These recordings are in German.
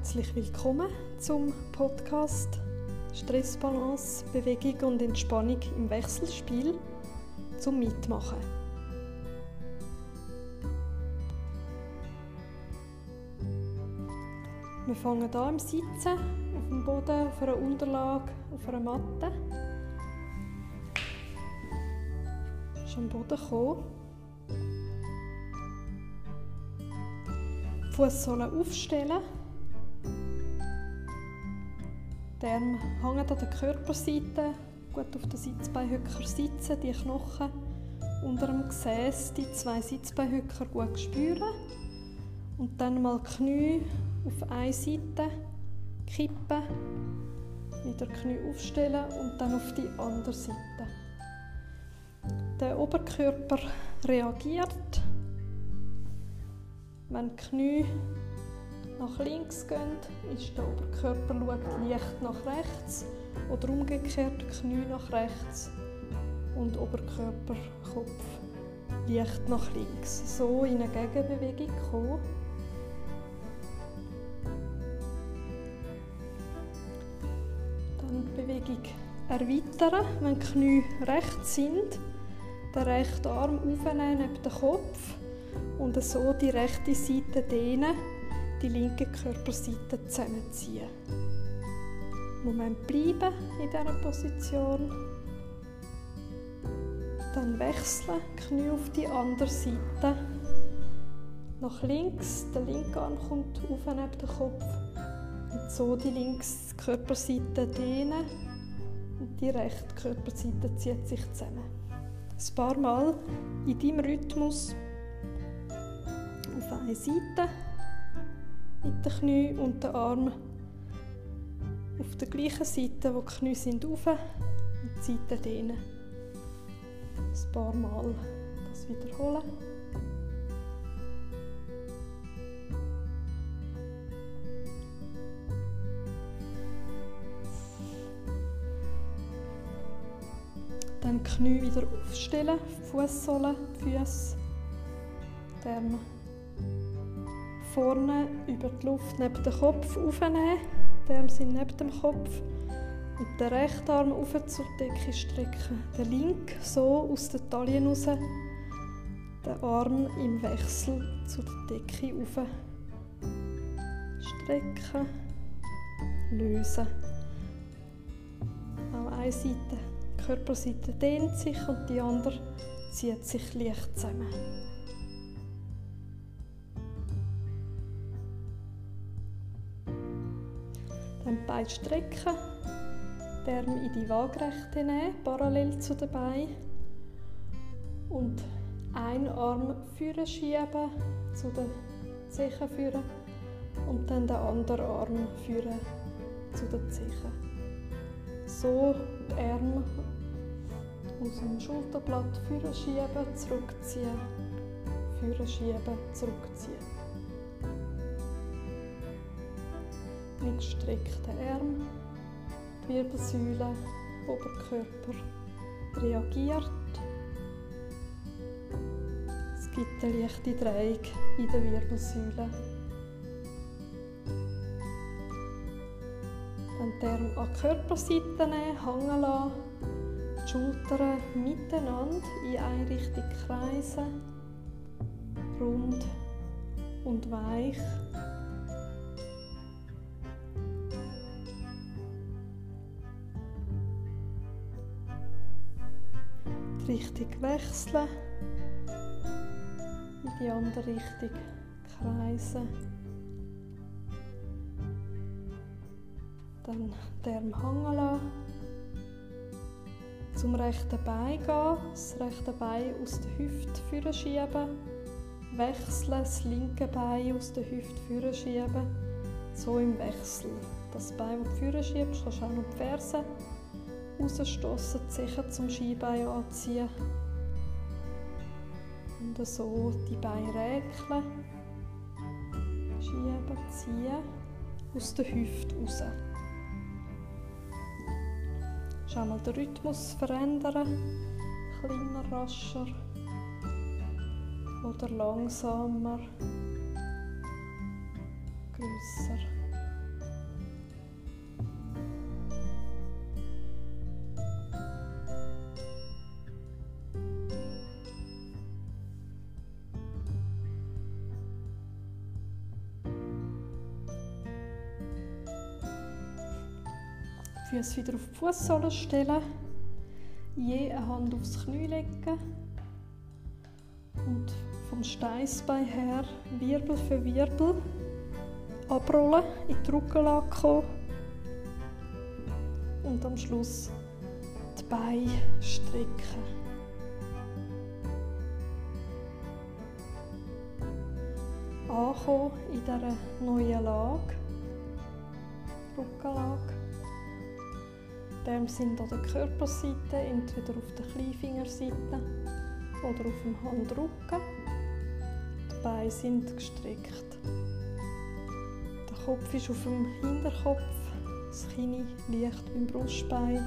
Herzlich willkommen zum Podcast Stressbalance, Bewegung und Entspannung im Wechselspiel zum Mitmachen. Wir fangen an im Sitzen, auf dem Boden, auf einer Unterlage, auf einer Matte. Schon am Boden gekommen. Fußsohlen aufstellen. Arme hängen an der Körperseite, gut auf der Sitzbeinhöcker sitzen, die Knochen unter dem Gesäß, die zwei Sitzbeinhöcker gut spüren. Und dann mal Knie auf eine Seite kippen, wieder Knie aufstellen und dann auf die andere Seite. Der Oberkörper reagiert wenn die Knie nach links gehen, ist der Oberkörper schaut leicht nach rechts oder umgekehrt Knie nach rechts und Oberkörper, Kopf leicht nach links. So in eine Gegenbewegung kommen. Dann die Bewegung erweitern, wenn die Knie rechts sind. Den rechten Arm aufnehmen neben den Kopf und so die rechte Seite dehnen, die linke Körperseite zusammenziehen. Moment bleiben in dieser Position. Dann wechseln, Knie auf die andere Seite. Nach links, der linke Arm kommt auf neben den Kopf. Und so die linke Körperseite dehnen und die rechte Körperseite zieht sich zusammen. Ein paar Mal in deinem Rhythmus auf eine Seite mit den Knien und den Armen auf der gleichen Seite, wo die Knie sind, auf und die Seite dehnen. Ein paar Mal das wiederholen. Dann die Knie wieder aufstellen, Fußsohlen, Füße, die vorne über die Luft neben den Kopf aufnehmen. Die Arme sind neben dem Kopf. Und den rechten Arm auf zur Decke strecken. Den linken so aus der Taille raus. Den Arm im Wechsel zu der Decke auf. Strecken. Lösen. Auch eine Seite, die Körperseite dehnt sich und die andere zieht sich leicht zusammen. Beine strecken, die Arme in die Waagrechte nehmen, parallel zu den Beinen. Und einen Arm führen schieben, zu den Zehen führen. Und dann den anderen Arm führen zu den Zehen. So die Arme aus dem Schulterblatt führen schieben, zurückziehen, führen schieben, zurückziehen. Mit gestreckten Armen, die Wirbelsäule, Oberkörper reagiert. Es gibt eine leichte Drehung in der Wirbelsäule. Dann die Arme an die Körperseite nehmen, hängen lassen, die Schultern miteinander in eine Richtung kreisen, rund und weich. Richtung wechseln, in die andere Richtung kreisen. Dann den Arm hängen lassen. Zum rechten Bein gehen, das rechte Bein aus der Hüfte schieben. Wechseln, das linke Bein aus der Hüfte schieben. So im Wechsel. Das Bein, das du schiebst, kannst du auch noch die Ferse rausstoßen, die Zeche zum Skibein anziehen. Und so die Beine räkeln, schieben, ziehen, aus der Hüfte raus. Schau mal den Rhythmus verändern, kleiner, rascher oder langsamer, grösser. Füße wieder auf die Fußsohle stellen. Je eine Hand aufs Knie legen. Und vom Steißbein her Wirbel für Wirbel abrollen, in die Rückenlage kommen. Und am Schluss die Beine strecken. Ankommen in dieser neuen Lage, Rückenlage. Dem sind an der Körperseite, entweder auf der Kleinfingerseite oder auf dem Handrücken. Die Beine sind gestreckt. Der Kopf ist auf dem Hinterkopf, das Kinn liegt beim Brustbein.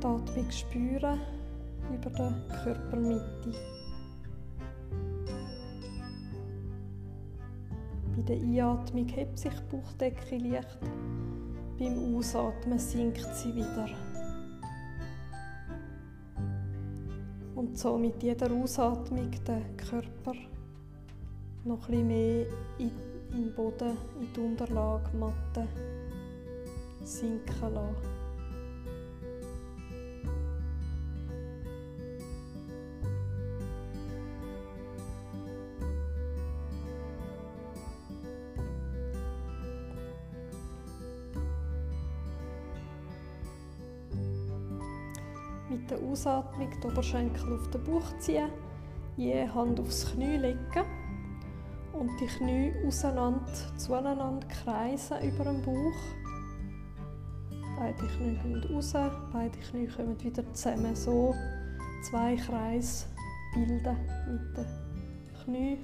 Die Atmung spüren über der Körpermitte. Der Einatmung hebt sich die Bauchdecke leicht, beim Ausatmen sinkt sie wieder. Und so mit jeder Ausatmung den Körper noch ein mehr in, den Boden, in die Unterlage, Matte sinken lassen. Der Ausatmung die Oberschenkel auf den Bauch ziehen, je Hand aufs Knie legen und die Knie auseinander, zueinander kreisen über dem Bauch. Beide Knie gehen raus, beide Knie kommen wieder zusammen. So zwei Kreise bilden mit den Knie,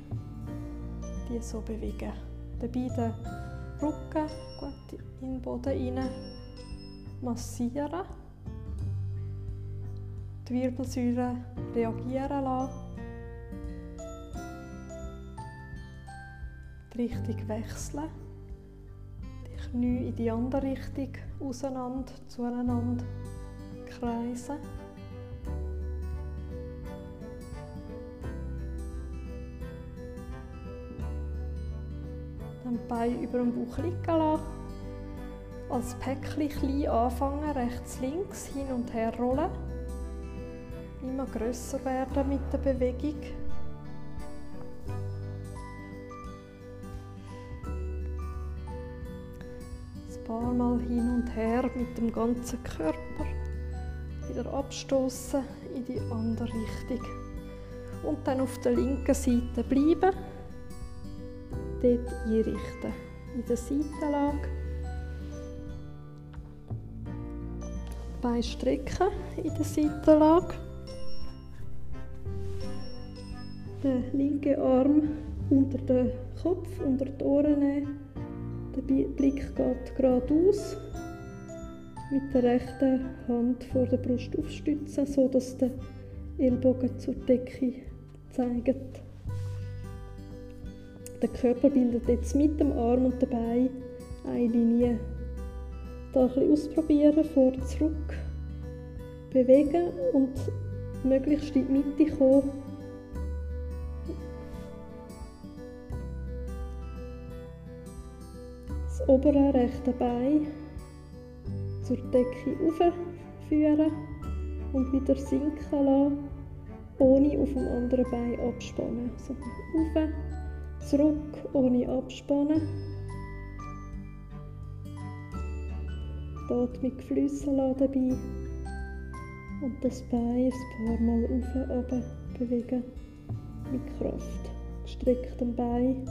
die so bewegen. Dabei den Rücken gut in den Boden rein massieren die Wirbelsäule reagieren lassen. Die Richtung wechseln. Die Knie in die andere Richtung auseinander, zueinander kreisen. Dann die Beine über dem Bauch liegen lassen. Als Päckchen klein anfangen, rechts, links, hin und her rollen immer größer werden mit der Bewegung. Ein paar Mal hin und her mit dem ganzen Körper. Wieder abstoßen in die andere Richtung. Und dann auf der linken Seite bleiben. Dort einrichten. In der Seitenlage. Beine strecken in der Seitenlage. Den linken Arm unter den Kopf, unter die Ohren nehmen. Der Blick geht geradeaus. Mit der rechten Hand vor der Brust aufstützen, sodass der Ellbogen zur Decke zeigt. Der Körper bildet jetzt mit dem Arm und dem Bein eine Linie. Da ein bisschen ausprobieren, vor, zurück, bewegen und möglichst in die Mitte kommen das obere rechte Bein zur Decke aufführen und wieder sinken lassen, ohne auf dem anderen Bein abspannen. Also auf, zurück, ohne abspannen. Die Atmung fließen lassen dabei und das Bein ein paar Mal auf, runter bewegen mit Kraft. Gestrecktem Bein.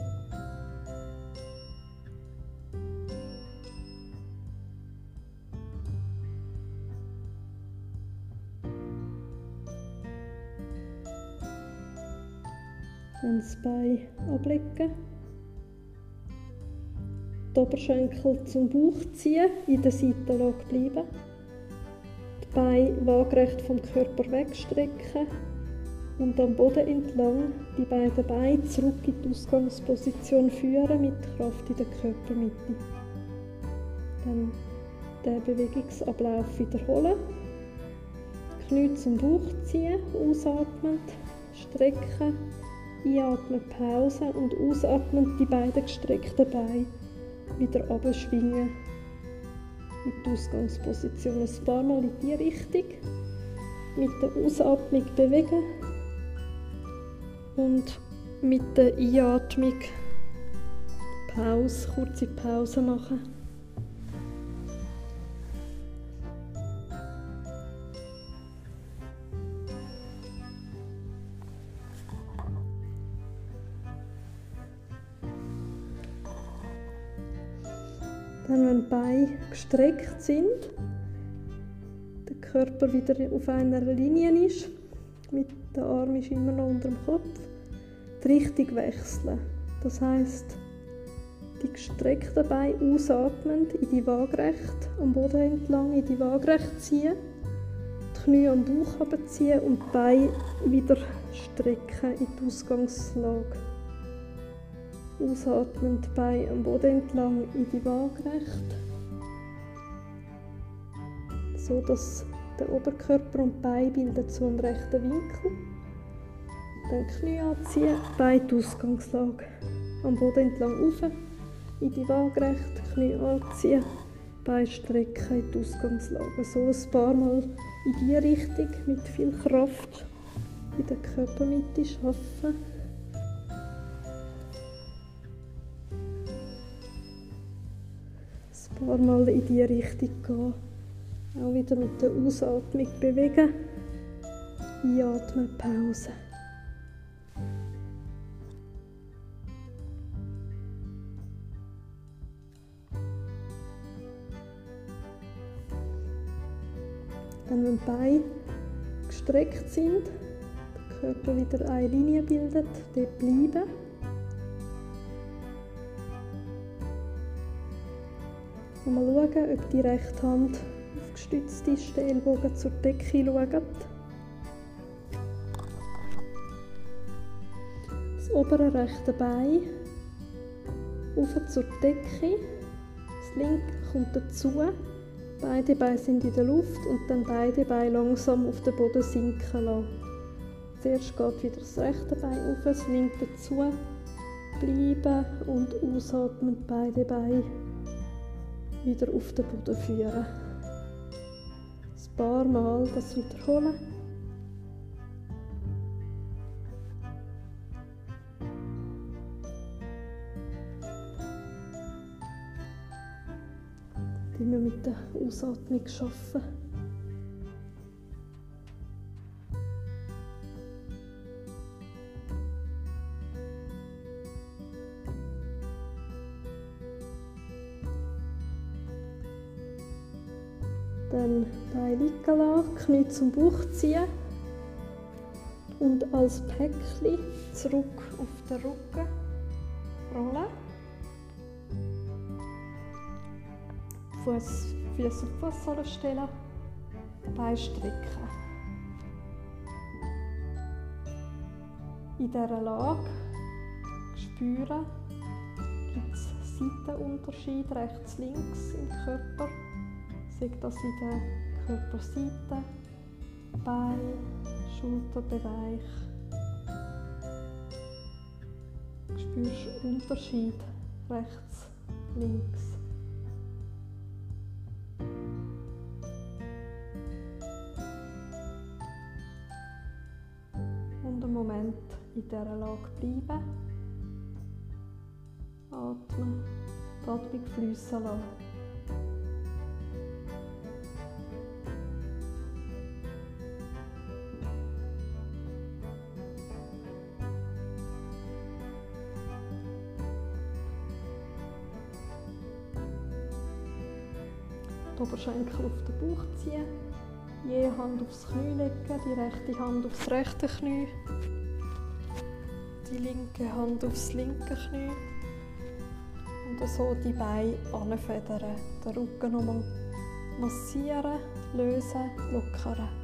Das Bein ablegen. Die Oberschenkel zum Bauch ziehen, in der Seitenlage bleiben. Die Beine waagerecht vom Körper wegstrecken und am Boden entlang die beiden Beine zurück in die Ausgangsposition führen mit Kraft in der Körpermitte. Dann den Bewegungsablauf wiederholen. Knie zum Bauch ziehen, ausatmend, strecken Einatmen Pause und ausatmen die beiden gestreckten Beine wieder abschwingen in die Ausgangsposition. Ein paar Mal in die Richtung. Mit der Ausatmung bewegen und mit der Einatmung Pause, kurze Pause machen. Gestreckt sind, der Körper wieder auf einer Linie ist, mit der Arm ist immer noch unter dem Kopf, die Richtung wechseln. Das heißt, die gestreckten Beine ausatmend in die Waagrecht, am Boden entlang in die Waagrecht ziehen, die Knie am Bauch abziehen und die Beine wieder strecken in die Ausgangslage. Ausatmend Beine am Boden entlang in die Waagrecht. So dass der Oberkörper und die Beine bilden zu einem rechten Winkel. Dann Knie anziehen, Beine die Ausgangslage. Am Boden entlang rauf, in die Waagrecht, Knie anziehen, Beine strecken in die Ausgangslage. So ein paar Mal in diese Richtung mit viel Kraft in der Körpermitte arbeiten. Ein paar Mal in diese Richtung gehen. Auch wieder mit der Ausatmung bewegen. Einatmen, Pause. Dann, wenn die Beine gestreckt sind, der Körper wieder eine Linie bildet, dort bleiben. Mal schauen, ob die rechte Hand aufgestützt ist, Ellbogen zur Decke schaut. Das obere rechte Bein auf zur Decke, das linke kommt dazu, beide Beine sind in der Luft und dann beide Beine langsam auf den Boden sinken lassen. Zuerst geht wieder das rechte Bein auf, das linke dazu, bleiben und ausatmen beide Beine wieder auf den Boden führen. Ein paar Mal das wiederholen. Immer mit der Ausatmung arbeiten. Dann Beine liegen lassen, Knie zum Bauch ziehen und als Päckchen zurück auf den Rücken rollen. Fuß, Füße auf Fußsohlen stellen, Beine strecken. In dieser Lage spüren, gibt es Seitenunterschied rechts, links im Körper sei das in der Körperseite, Bein, Schulterbereich. Du spürst Unterschied rechts, links. Und einen Moment in dieser Lage bleiben. Atmen, die Atmung fließen lassen. Oberschenkel auf den Bauch ziehen, je Hand aufs Knie legen, die rechte Hand aufs rechte Knie, die linke Hand aufs linke Knie. Und so die Beine anfedern, den Rücken nochmal massieren, lösen, lockern.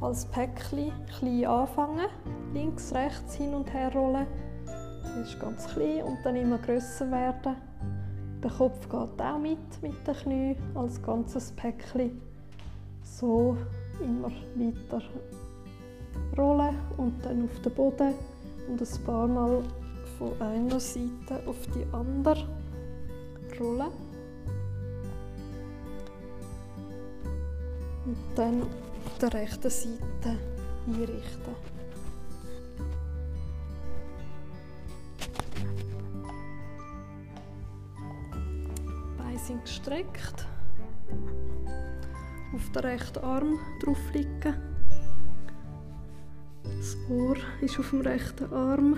Als Päckchen klein anfangen. Links, rechts, hin und her rollen. Zuerst ganz klein und dann immer grösser werden. Der Kopf geht auch mit, mit den Knien, als ganzes Päckchen. So immer weiter rollen und dann auf den Boden und ein paar Mal von einer Seite auf die andere rollen. Und dann auf der rechten Seite einrichten. Beine sind gestreckt. Auf den rechten Arm drauf liegen. Das Ohr ist auf dem rechten Arm.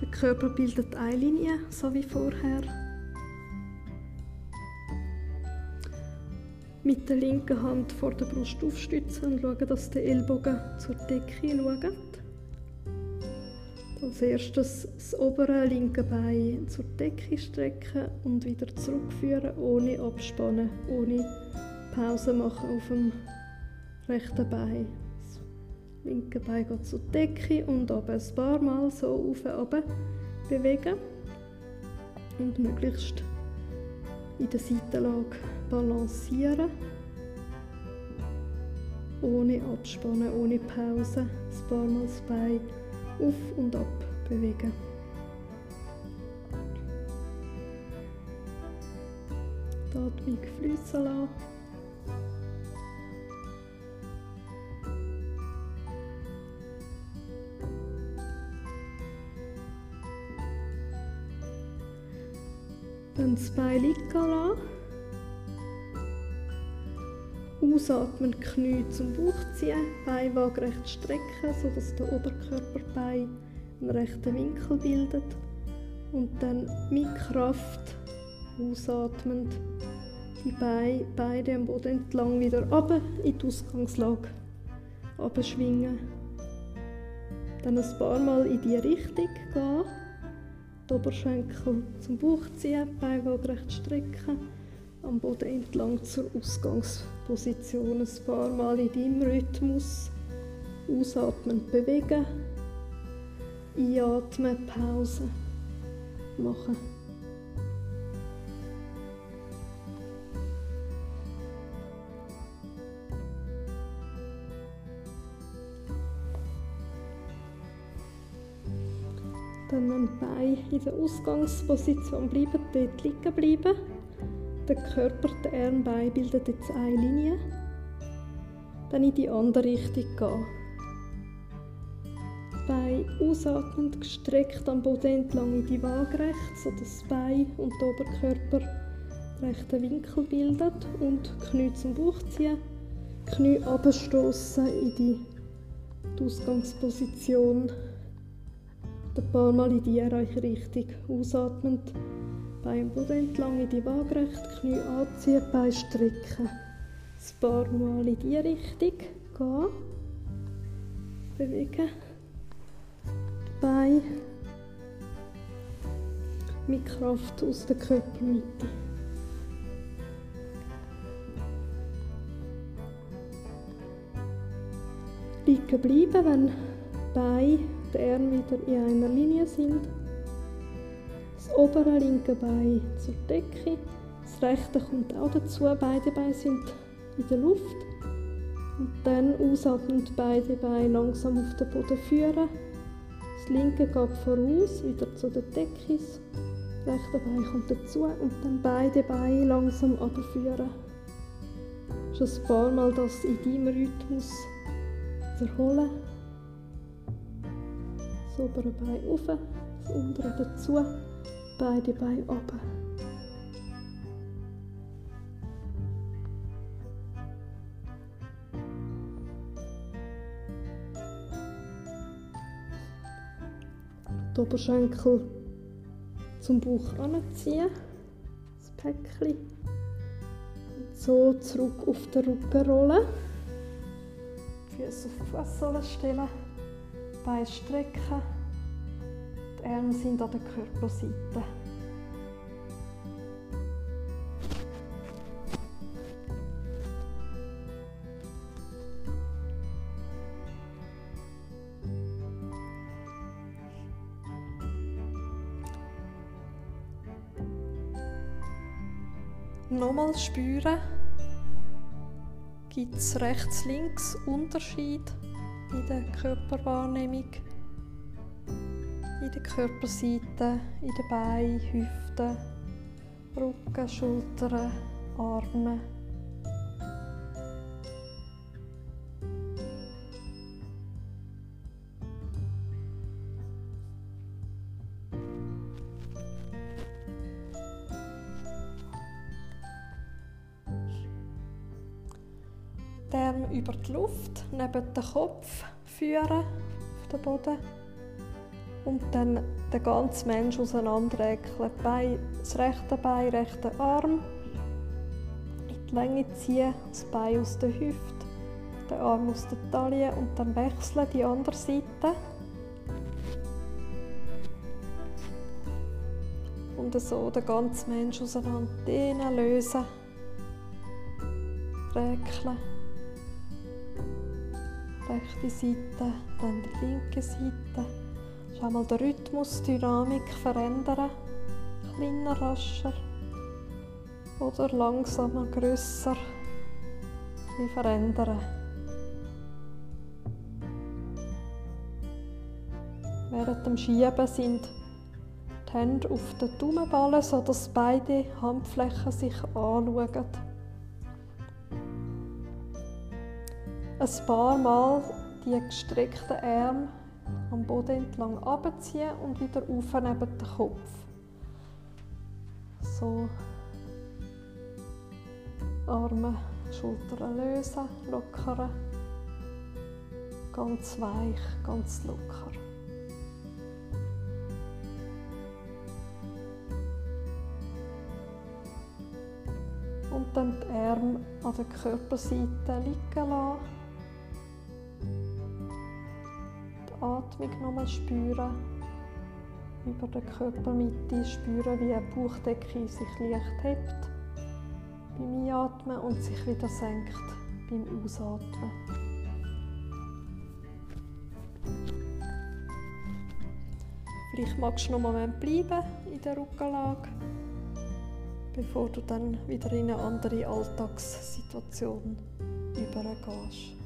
Der Körper bildet eine Linie, so wie vorher. Mit der linken Hand vor der Brust aufstützen und schauen, dass der Ellbogen zur Decke schaut. Als erstes das obere linke Bein zur Decke strecken und wieder zurückführen, ohne abspannen, ohne Pause machen auf dem rechten Bein. Das linke Bein geht zur Decke und aber ein paar Mal so auf und bewegen und möglichst in der Seitenlage balancieren. Ohne abspannen, ohne Pause. Ein paar Mal das Bein auf und ab bewegen. Die Atmung fließen lassen. Dann das Bein liegen lassen. Ausatmen, Knie zum Bauch ziehen, Bein waagerecht strecken, sodass der Oberkörperbein einen rechten Winkel bildet. Und dann mit Kraft ausatmend die Beine beide am Boden entlang wieder runter in die Ausgangslage abschwingen. Dann ein paar Mal in die Richtung gehen. Die Oberschenkel zum Bauch ziehen, Beine waagerecht strecken am Boden entlang zur Ausgangsposition. Ein paar Mal in deinem Rhythmus. Ausatmen, bewegen. Einatmen, Pause machen. Dann am Bein in der Ausgangsposition bleiben, dort liegen bleiben. Der Körper, der Armbein bildet jetzt eine Linie. Dann in die andere Richtung gehen. Bein ausatmend gestreckt am Boden entlang in die Waagerecht, sodass das Bein und der Oberkörper rechten Winkel bildet und Knie zum Bauch ziehen. Knie abstoßen in die, die Ausgangsposition. Ein paar Mal in die Richtung ausatmend beim Boden entlang in die Waagrechte, Knie anziehen, Bein strecken. Ein paar Mal in die Richtung gehen. Bewegen. Bein mit Kraft aus der Körpermitte. Liegen bleiben, wenn Bein und Arme wieder in einer Linie sind das obere linke Bein zur Decke, das rechte kommt auch dazu, beide Beine sind in der Luft. Und dann ausatmend beide Beine langsam auf den Boden führen. Das linke geht voraus, wieder zu der Decke. Das rechte Bein kommt dazu und dann beide Beine langsam abführen. Schon ein paar Mal das in deinem Rhythmus wiederholen. Das obere Bein auf, das untere dazu beide Beine oben. Die Oberschenkel zum Bauch anziehen, das Päckchen. Und so zurück auf den Rücken rollen. Füße auf die Fußsohle stellen, Beine strecken. Die Arme sind an der Körperseite. Nochmal spüren, gibt es rechts-links Unterschied in der Körperwahrnehmung der Körperseite, in den Beinen, Hüften, Rücken, Schultern, Arme. die über die Luft neben den Kopf führen auf den Boden und dann den ganzen Mensch auseinanderrecken. Das rechte Bein, rechte Arm in die Länge ziehen, das Bein aus der Hüfte, den Arm aus der Taille und dann wechseln die andere Seite. Und so den ganzen Mensch auseinander lösen, räkeln rechte Seite, dann die linke Seite. Schau mal den Rhythmus, die Dynamik verändern. Kleiner, rascher oder langsamer, grösser. Wie verändern. Während dem Schieben sind die Hände auf den Daumenballen, sodass beide Handflächen sich anschauen. ein paar Mal die gestreckten Arme am Boden entlang abziehen und wieder auf neben den Kopf. So. Arme, Schultern lösen, lockern. Ganz weich, ganz locker. Und dann die Arme an der Körperseite liegen lassen. Atmung nochmal spüren. Über der Körpermitte spüren, wie die Bauchdecke sich leicht hebt beim Einatmen und sich wieder senkt beim Ausatmen. Vielleicht magst du noch einen Moment bleiben in der Rückenlage, bevor du dann wieder in eine andere Alltagssituation übergehst.